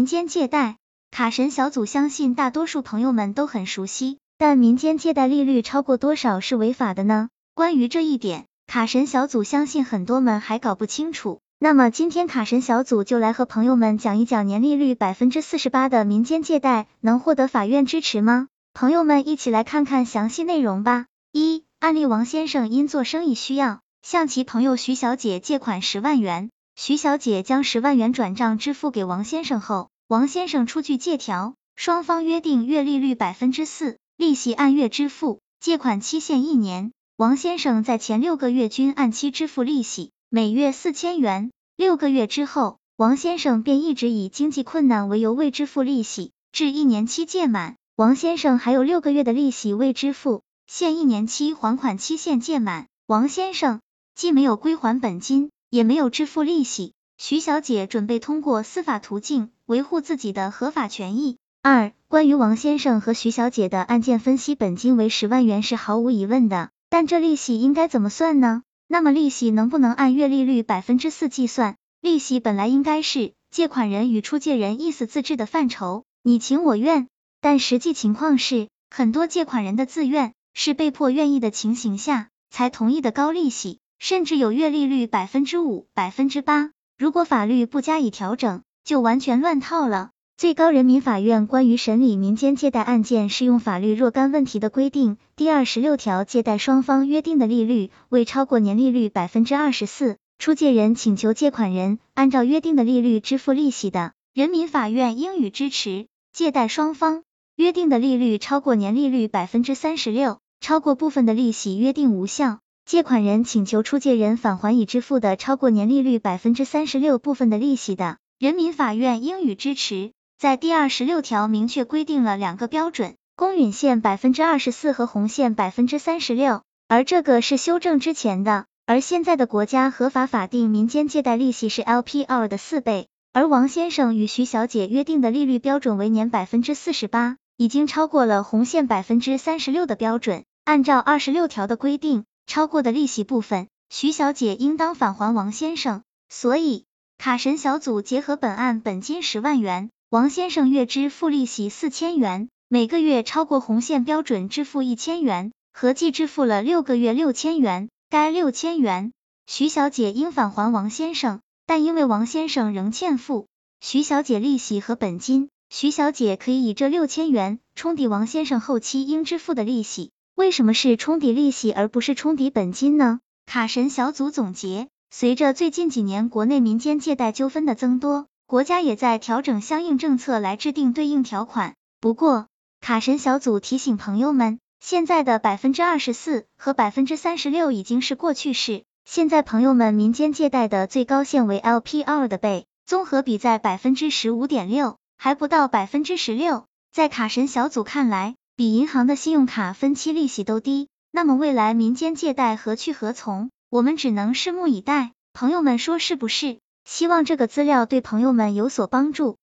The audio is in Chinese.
民间借贷，卡神小组相信大多数朋友们都很熟悉，但民间借贷利率超过多少是违法的呢？关于这一点，卡神小组相信很多们还搞不清楚。那么今天卡神小组就来和朋友们讲一讲年利率百分之四十八的民间借贷能获得法院支持吗？朋友们一起来看看详细内容吧。一、案例王先生因做生意需要，向其朋友徐小姐借款十万元，徐小姐将十万元转账支付给王先生后，王先生出具借条，双方约定月利率百分之四，利息按月支付，借款期限一年，王先生在前六个月均按期支付利息。每月四千元，六个月之后，王先生便一直以经济困难为由未支付利息，至一年期届满，王先生还有六个月的利息未支付，现一年期还款期限届满，王先生既没有归还本金，也没有支付利息。徐小姐准备通过司法途径维护自己的合法权益。二、关于王先生和徐小姐的案件分析，本金为十万元是毫无疑问的，但这利息应该怎么算呢？那么利息能不能按月利率百分之四计算？利息本来应该是借款人与出借人意思自治的范畴，你情我愿。但实际情况是，很多借款人的自愿是被迫愿意的情形下才同意的高利息，甚至有月利率百分之五、百分之八。如果法律不加以调整，就完全乱套了。最高人民法院关于审理民间借贷案件适用法律若干问题的规定第二十六条，借贷双方约定的利率未超过年利率百分之二十四，出借人请求借款人按照约定的利率支付利息的，人民法院应予支持；借贷双方约定的利率超过年利率百分之三十六，超过部分的利息约定无效，借款人请求出借人返还已支付的超过年利率百分之三十六部分的利息的，人民法院应予支持。在第二十六条明确规定了两个标准，公允线百分之二十四和红线百分之三十六，而这个是修正之前的，而现在的国家合法法定民间借贷利息是 LPR 的四倍，而王先生与徐小姐约定的利率标准为年百分之四十八，已经超过了红线百分之三十六的标准，按照二十六条的规定，超过的利息部分，徐小姐应当返还王先生，所以卡神小组结合本案本金十万元。王先生月支付利息四千元，每个月超过红线标准支付一千元，合计支付了六个月六千元。该六千元，徐小姐应返还王先生，但因为王先生仍欠付徐小姐利息和本金，徐小姐可以以这六千元冲抵王先生后期应支付的利息。为什么是冲抵利息而不是冲抵本金呢？卡神小组总结，随着最近几年国内民间借贷纠纷的增多。国家也在调整相应政策来制定对应条款。不过，卡神小组提醒朋友们，现在的百分之二十四和百分之三十六已经是过去式。现在朋友们民间借贷的最高限为 LPR 的倍，综合比在百分之十五点六，还不到百分之十六。在卡神小组看来，比银行的信用卡分期利息都低。那么未来民间借贷何去何从？我们只能拭目以待。朋友们说是不是？希望这个资料对朋友们有所帮助。